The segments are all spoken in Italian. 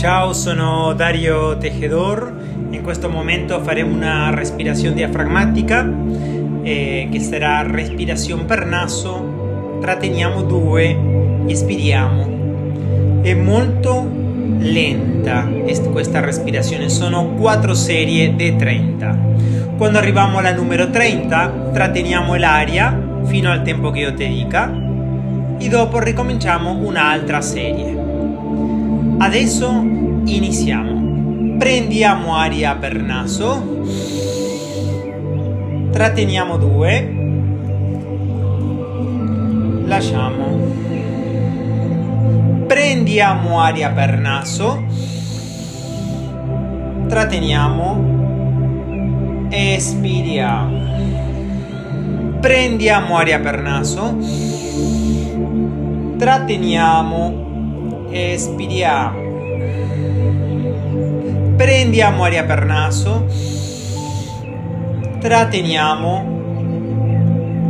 Ciao, sono Dario Tejedor. In questo momento faremo una respirazione diaframmatica eh, che sarà respirazione per naso. Tratteniamo due, espiriamo. È molto lenta questa respirazione, sono quattro serie di 30. Quando arriviamo alla numero 30, tratteniamo l'aria fino al tempo che io ti dica e dopo ricominciamo un'altra serie. Adesso iniziamo. Prendiamo aria per naso, tratteniamo due, lasciamo. Prendiamo aria per naso, tratteniamo, espiriamo. Prendiamo aria per naso, tratteniamo, espiriamo. Prendiamo aria per naso, tratteniamo,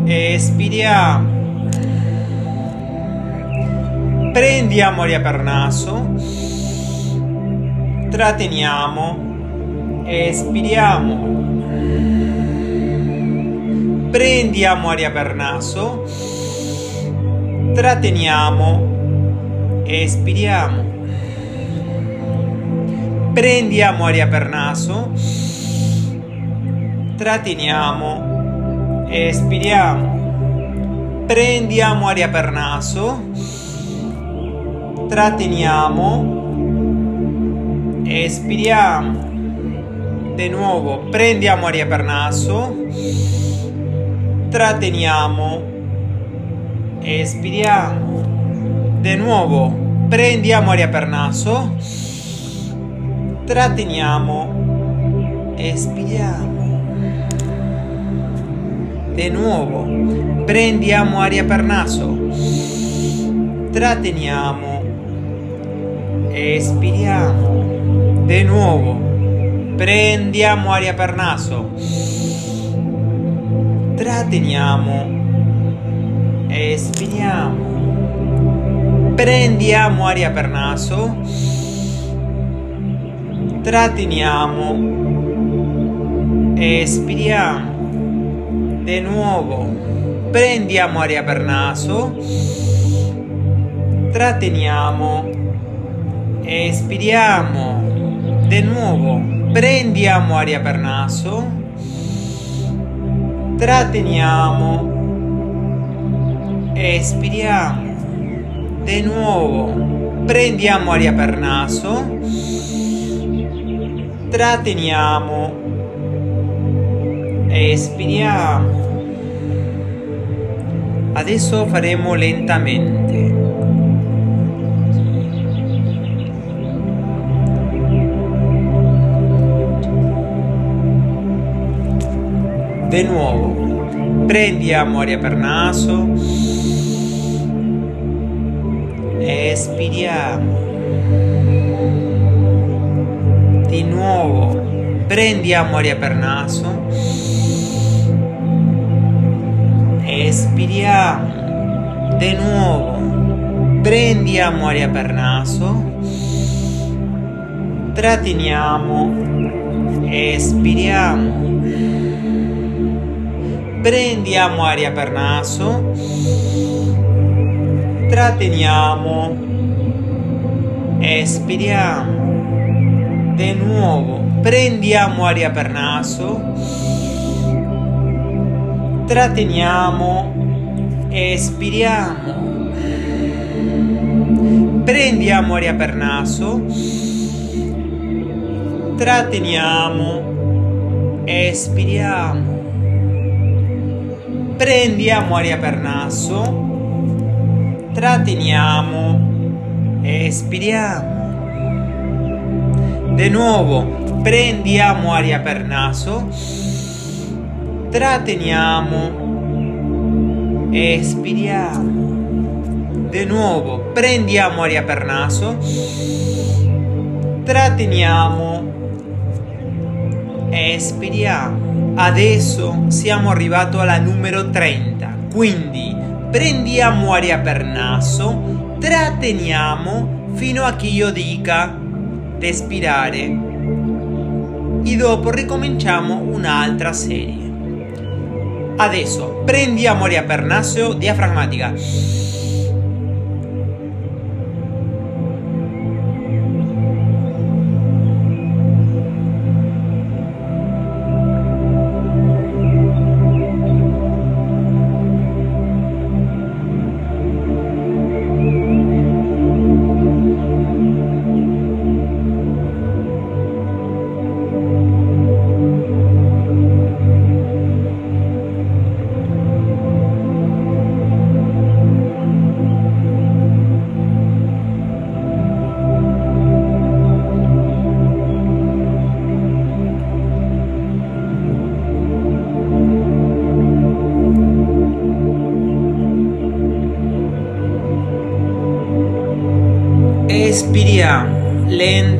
espiriamo. Prendiamo aria per naso, tratteniamo, espiriamo. Prendiamo aria per naso, tratteniamo, espiriamo. Prendiamo aria per naso, tratteniamo, espiriamo. Prendiamo aria per naso, tratteniamo, espiriamo. Di nuovo, prendiamo aria per naso tratteniamo, espiriamo. Di nuovo, prendiamo aria per naso, tratteniamo, espiriamo. Di nuovo, prendiamo aria per naso, tratteniamo, espiriamo. Di nuovo, prendiamo aria per naso tratteniamo, espiriamo, prendiamo aria per naso, tratteniamo, espiriamo, di nuovo, prendiamo aria per naso, tratteniamo, espiriamo, di nuovo, prendiamo aria per naso, tratteniamo, espiriamo, di nuovo, prendiamo aria per naso, tratteniamo, espiriamo. Adesso faremo lentamente. Di nuovo, prendiamo aria per naso, espiriamo. Di nuovo, prendiamo aria per naso, espiriamo. Di nuovo, prendiamo aria per naso, tratteniamo, espiriamo. Prendiamo aria per naso, tratteniamo, espiriamo, di nuovo. Prendiamo aria per naso, tratteniamo, espiriamo, prendiamo aria per naso, tratteniamo, espiriamo prendiamo aria per naso, tratteniamo, espiriamo. Di nuovo, prendiamo aria per naso, tratteniamo, espiriamo. Di nuovo, prendiamo aria per naso, tratteniamo, espiriamo. Adesso siamo arrivati alla numero 30, quindi prendiamo aria per naso, tratteniamo fino a che io dica respirare e dopo ricominciamo un'altra serie. Adesso prendiamo aria per naso diaframmatica.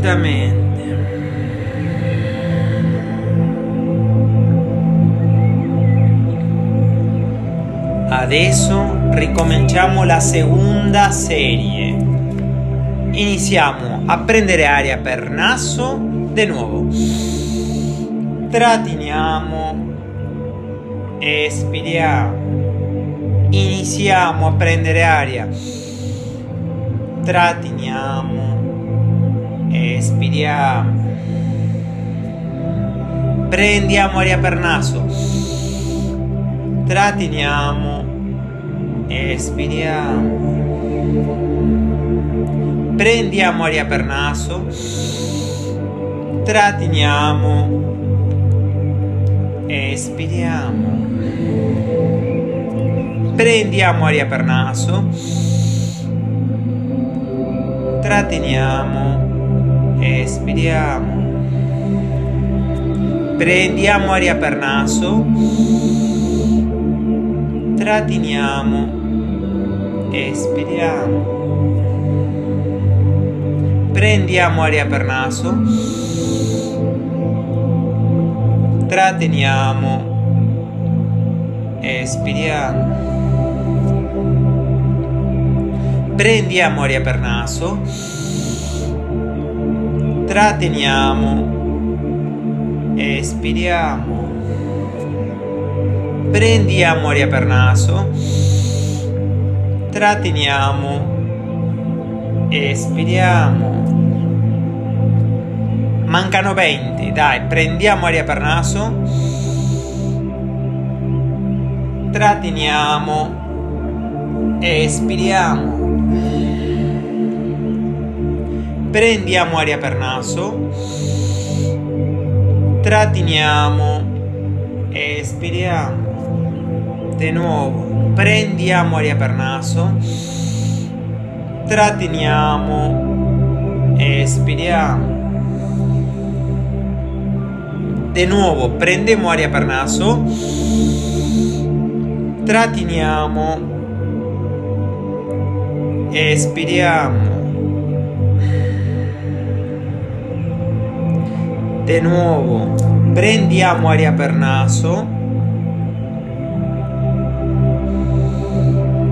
Lentamente. Adesso ricominciamo la seconda serie. Iniziamo a prendere aria per naso di nuovo. Tratteniamo. Espiriamo. Iniziamo a prendere aria tratteniamo, espiriamo, prendiamo aria per naso, tratteniamo, espiriamo, prendiamo aria per naso, tratteniamo, espiriamo, prendiamo aria per naso, tratteniamo, espiriamo. Prendiamo aria per naso, tratteniamo, espiriamo. Prendiamo aria per naso, tratteniamo, espiriamo prendiamo aria per naso, tratteniamo, espiriamo, prendiamo aria per naso, tratteniamo, espiriamo. Mancano 20, dai, prendiamo aria per naso, tratteniamo, espiriamo. Prendiamo aria per naso, tratteniamo, espiriamo. Di nuovo, prendiamo aria per naso, tratteniamo, espiriamo. Di nuovo, prendiamo aria per naso, tratteniamo, espiriamo. De nuovo, prendiamo aria per naso,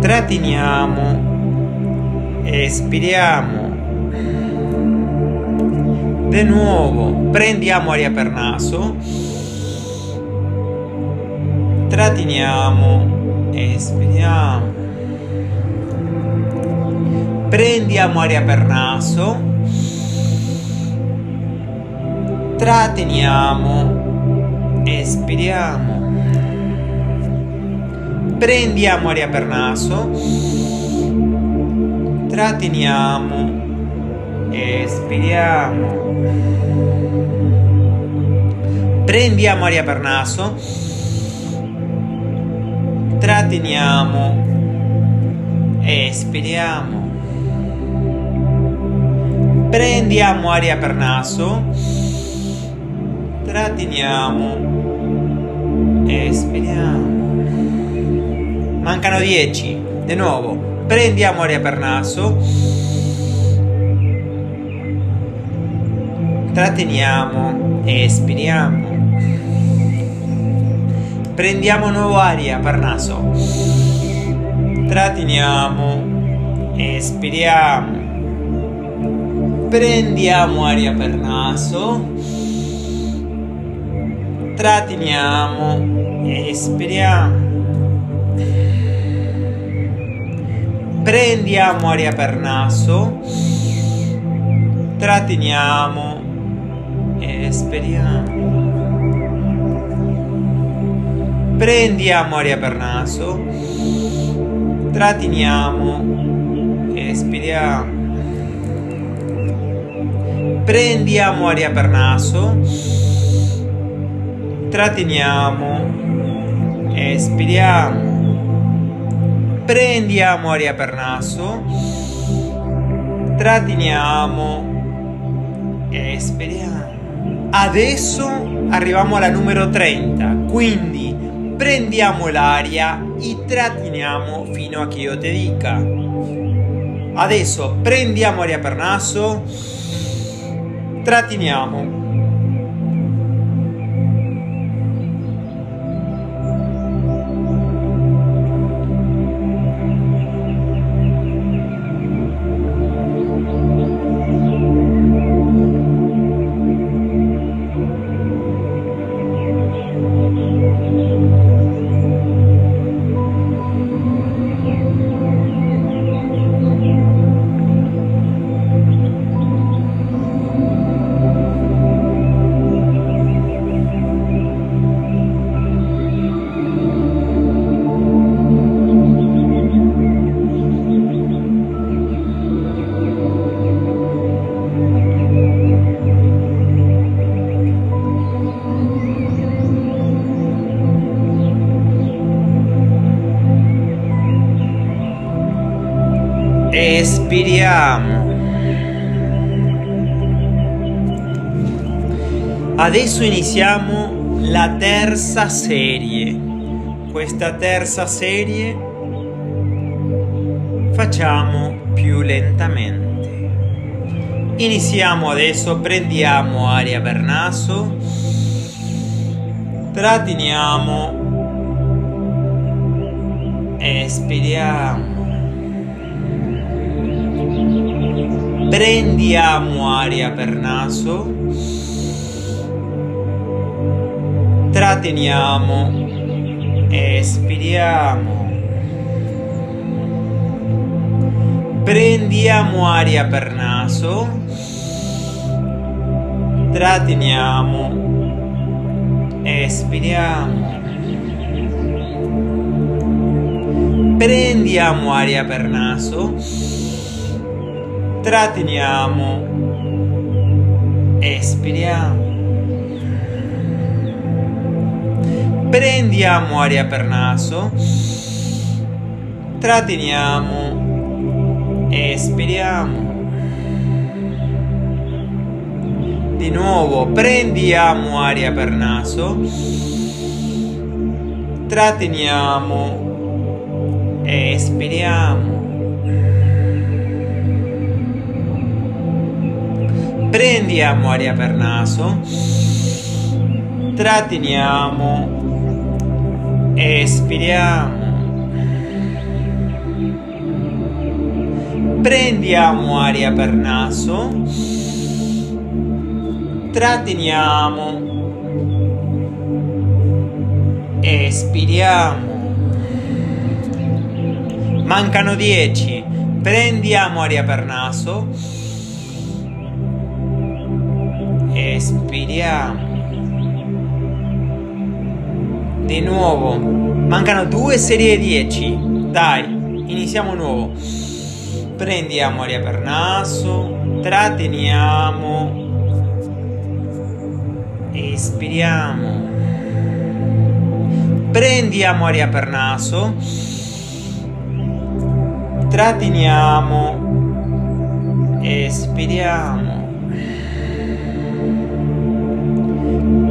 tratteniamo, espiriamo. De nuovo, prendiamo aria per naso, tratteniamo, espiriamo. Prendiamo aria per naso, tratteniamo, espiriamo. Prendiamo aria per naso, tratteniamo, espiriamo. Prendiamo aria per naso, tratteniamo, espiriamo. Prendiamo aria per naso, tratteniamo, espiriamo. Mancano 10. Di nuovo, prendiamo aria per naso, tratteniamo, espiriamo. Prendiamo nuova aria per naso, tratteniamo, espiriamo Prendiamo aria per naso. Tratteniamo. Espiriamo. Prendiamo aria per naso. Tratteniamo. Espiriamo. Prendiamo aria per naso. Tratteniamo. Espiriamo. Prendiamo aria per naso. Tratteniamo. Espiriamo. Prendiamo aria per naso. Tratteniamo. Espiriamo. Adesso arriviamo alla numero 30. Quindi prendiamo l'aria e tratteniamo fino a che io ti dica. Adesso prendiamo aria per naso tratteniamo. Adesso iniziamo la terza serie. Questa terza serie facciamo più lentamente. Iniziamo adesso, prendiamo aria per naso, tratteniamo, espiriamo. Prendiamo aria per naso. Tratteniamo. Espiriamo. Prendiamo aria per naso. Tratteniamo. Espiriamo. Prendiamo aria per naso tratteniamo, espiriamo. Prendiamo aria per naso, tratteniamo, espiriamo. Di nuovo, prendiamo aria per naso, tratteniamo, espiriamo. prendiamo aria per naso, tratteniamo, espiriamo. Prendiamo aria per naso, tratteniamo, espiriamo. Mancano 10. Prendiamo aria per naso Espiriamo. Di nuovo. Mancano due serie 10. Dai, iniziamo nuovo. Prendiamo aria per naso, tratteniamo, espiriamo. Prendiamo aria per naso, tratteniamo, espiriamo.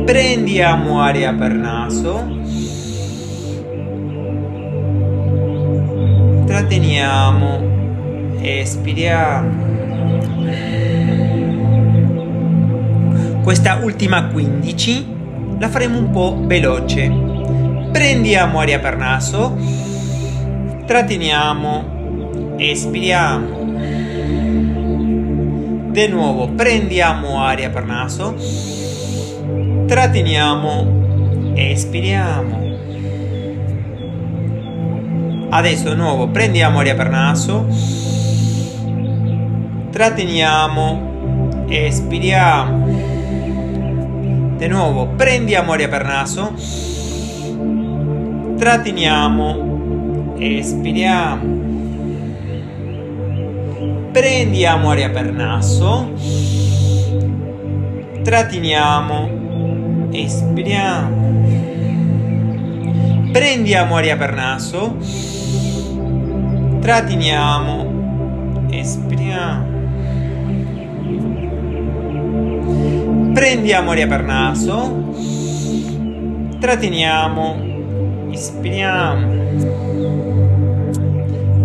Prendiamo aria per naso. Tratteniamo. Espiriamo. Questa ultima 15 la faremo un po' veloce. Prendiamo aria per naso. Tratteniamo. Espiriamo di nuovo prendiamo aria per naso, tratteniamo, espiriamo. Adesso di nuovo prendiamo aria per naso, tratteniamo, espiriamo. Di nuovo prendiamo aria per naso, tratteniamo, espiriamo. Prendiamo aria per naso, tratteniamo, espiriamo. Prendiamo aria per naso, tratteniamo, espiriamo. Prendiamo aria per naso, tratteniamo, ispiriamo.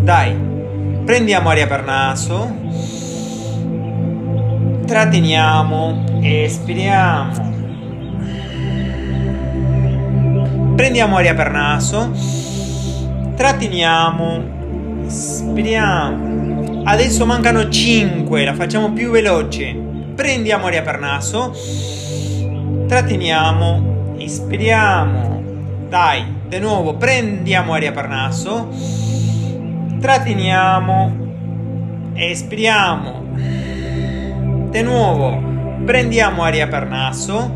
Dai, prendiamo aria per naso, tratteniamo, espiriamo. Prendiamo aria per naso, tratteniamo, espiriamo. Adesso mancano 5, la facciamo più veloce. Prendiamo aria per naso, tratteniamo, ispiriamo. Dai, di nuovo, prendiamo aria per naso, tratteniamo, espiriamo. Di nuovo, prendiamo aria per naso,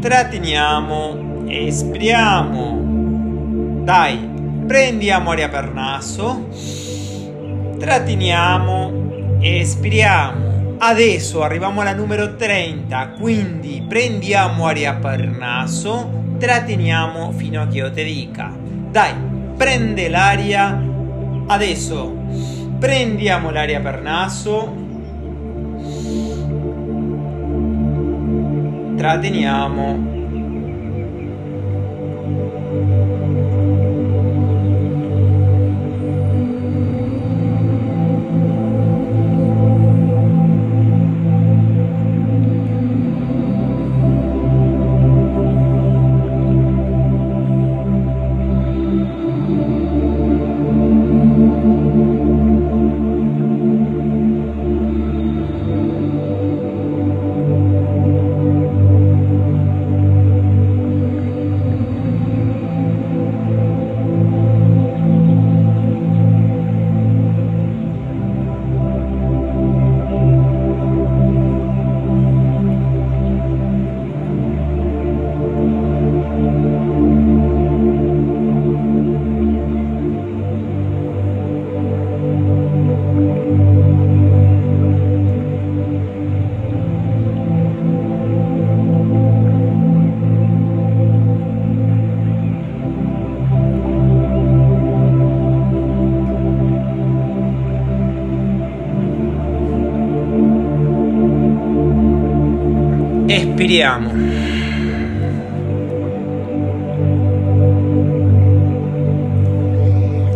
tratteniamo, espiriamo. Dai, prendiamo aria per naso, tratteniamo, espiriamo. Adesso arriviamo alla numero 30, quindi prendiamo aria per naso, tratteniamo fino a che io ti dica. Dai, prende l'aria. Adesso prendiamo l'aria per naso, tratteniamo Espiriamo.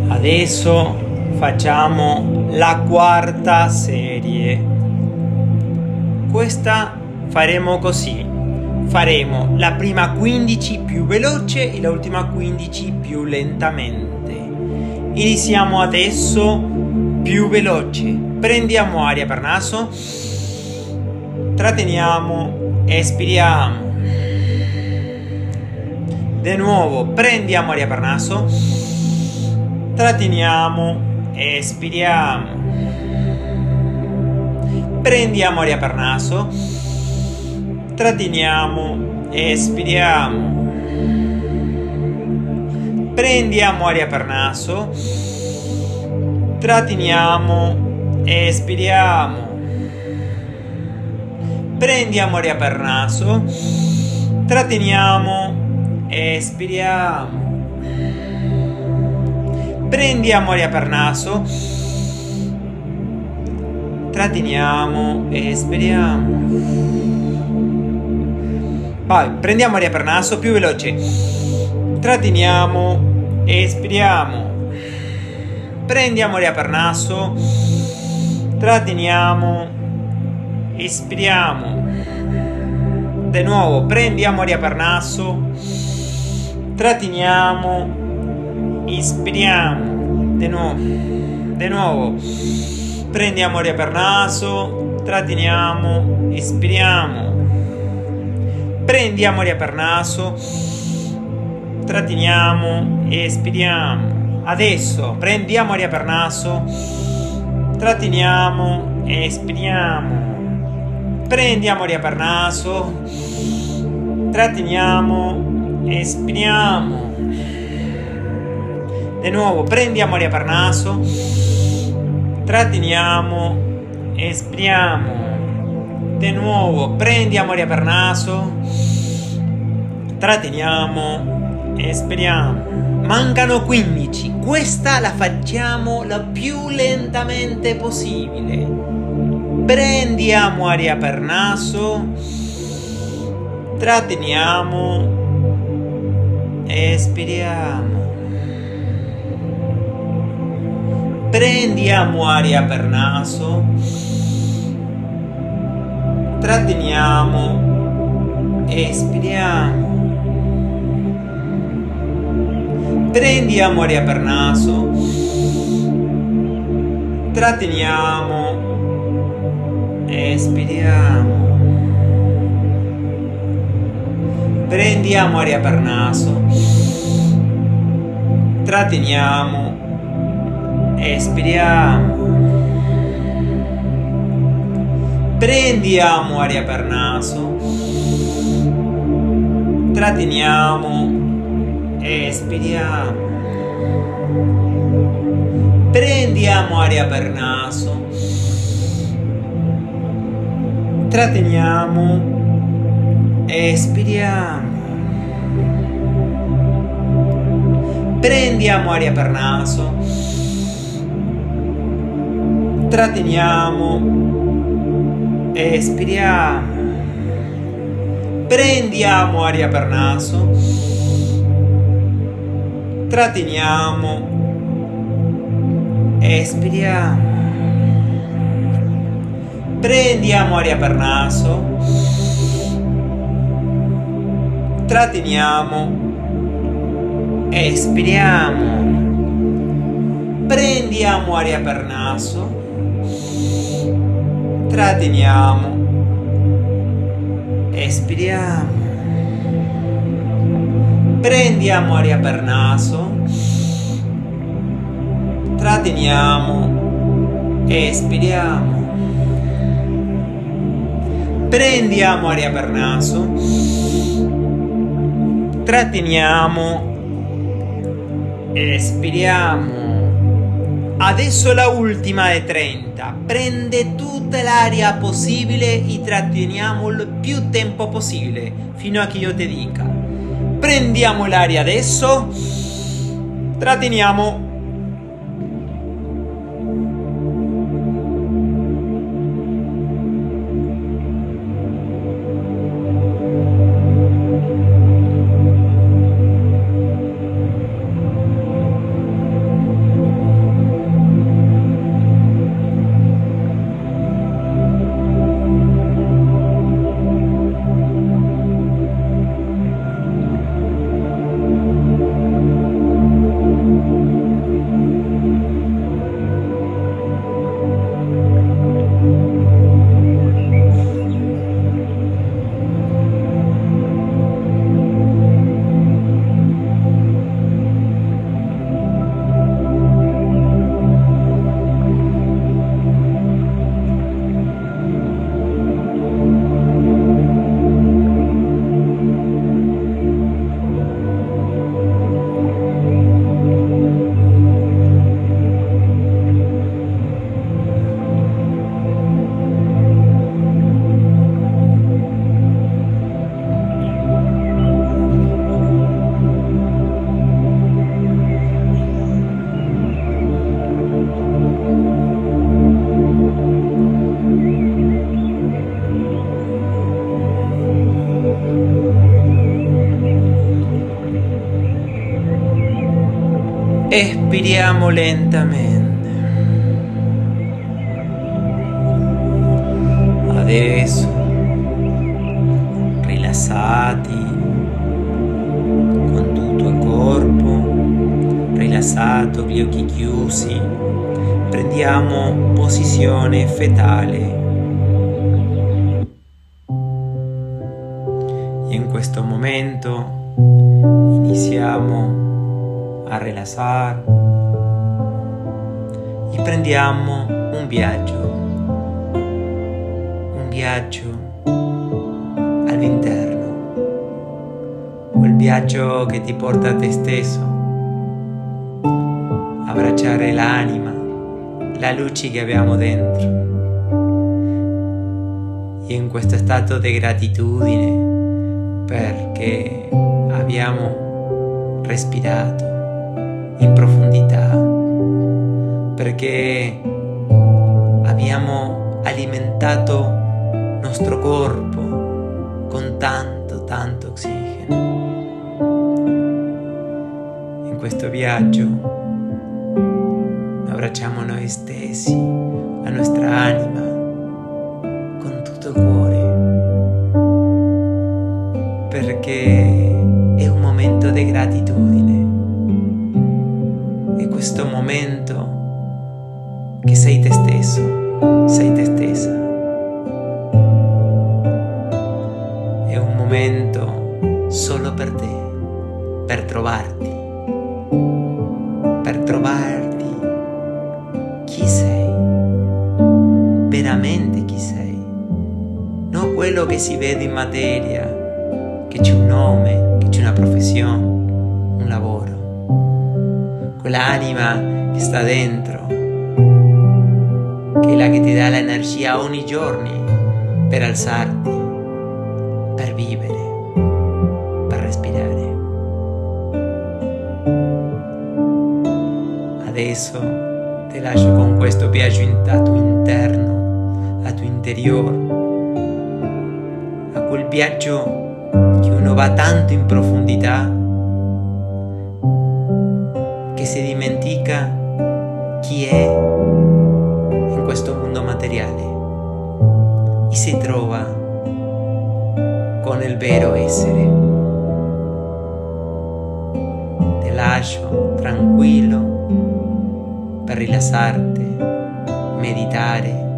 Adesso facciamo la quarta serie. Questa faremo così. Faremo la prima 15 più veloce e l'ultima 15 più lentamente. Iniziamo adesso più veloce. Prendiamo aria per naso. Tratteniamo espiriamo. Di nuovo, prendiamo aria per naso, tratteniamo, espiriamo. Prendiamo aria per naso, tratteniamo, espiriamo. Prendiamo aria per naso, tratteniamo, espiriamo prendiamo aria per naso, tratteniamo, espiriamo. Prendiamo aria per naso, tratteniamo, espiriamo. Vai, prendiamo aria per naso, più veloce. Tratteniamo, espiriamo. Prendiamo aria per naso, tratteniamo, Espiriamo. Di nuovo, prendiamo aria per naso. Tratteniamo. Ispiriamo. Di nuovo. Di nuovo. Prendiamo aria per naso. Tratteniamo, espiriamo. Prendiamo aria per naso. Tratteniamo, espiriamo. Adesso prendiamo aria per naso. Tratteniamo, espiriamo. Prendiamo aria per naso. Tratteniamo, espiriamo. Di nuovo, prendiamo aria per naso, tratteniamo, espiriamo. Di nuovo, prendiamo aria per naso, tratteniamo, espiriamo. Mancano 15, questa la facciamo la più lentamente possibile. Prendiamo aria per naso, tratteniamo, espiriamo. Prendiamo aria per naso. Tratteniamo. Espiriamo. Prendiamo aria per naso. Tratteniamo. Espiriamo. Prendiamo aria per naso. Tratteniamo espiriamo. Prendiamo aria per naso. Tratteniamo. Espiriamo. Prendiamo aria per naso. Tratteniamo. Espiriamo. Prendiamo aria per naso tratteniamo, espiriamo, prendiamo aria per naso, tratteniamo, espiriamo, prendiamo aria per naso, tratteniamo, espiriamo, prendiamo aria per naso, tratteniamo, espiriamo, prendiamo aria per naso, tratteniamo, espiriamo, prendiamo aria per naso, tratteniamo, espiriamo. Adesso la ultima è 30. Prende tutta l'aria possibile e tratteniamo il più tempo possibile fino a che io ti dica. Prendiamo l'aria adesso. Tratteniamo Espiriamo lentamente. Adesso, rilassati con tutto il corpo, rilassato, gli occhi chiusi, prendiamo posizione fetale e prendiamo un viaggio, un viaggio all'interno, quel viaggio che ti porta a te stesso, abbracciare l'anima, la luce che abbiamo dentro. E in questo stato di gratitudine perché abbiamo respirato in profondità, perché abbiamo alimentato il nostro corpo con tanto, tanto ossigeno. In questo viaggio abbracciamo noi stessi, la nostra anima, con tutto il cuore, perché è un momento di gratitudine. È questo momento che sei te stesso, sei te stessa. È un momento solo per te, per trovarti, per trovarti chi sei, veramente chi sei, non quello che si vede in materia, che c'è un nome, che c'è una professione, un lavoro, quell'anima che sta dentro, che ti dà l'energia ogni giorno per alzarti, per vivere, per respirare. Adesso ti lascio con questo viaggio in, tuo interno, a tuo interiore, a quel viaggio che uno va tanto in profondità che si dimentica chi è in questo mondo materiale e si trova con il vero essere. Ti lascio tranquillo per rilassarti, meditare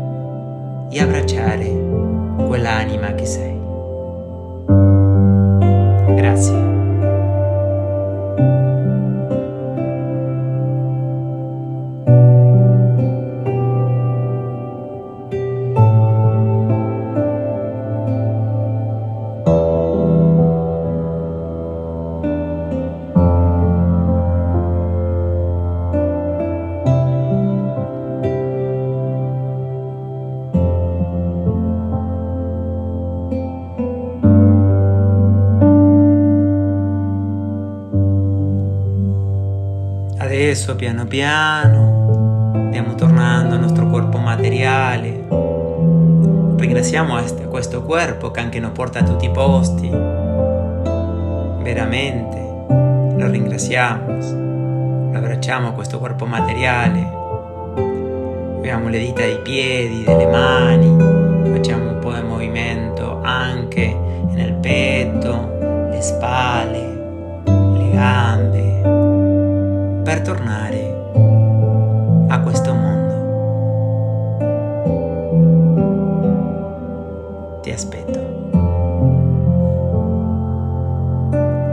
e abbracciare quell'anima che sei. Grazie. Adesso piano piano stiamo tornando al nostro corpo materiale. Ringraziamo questo corpo che anche nos porta a tutti i posti. Veramente lo ringraziamo. Lo abbracciamo questo corpo materiale. Abbiamo le dita dei piedi, delle mani. Facciamo un po' di movimento anche nel petto, le spalle, per tornare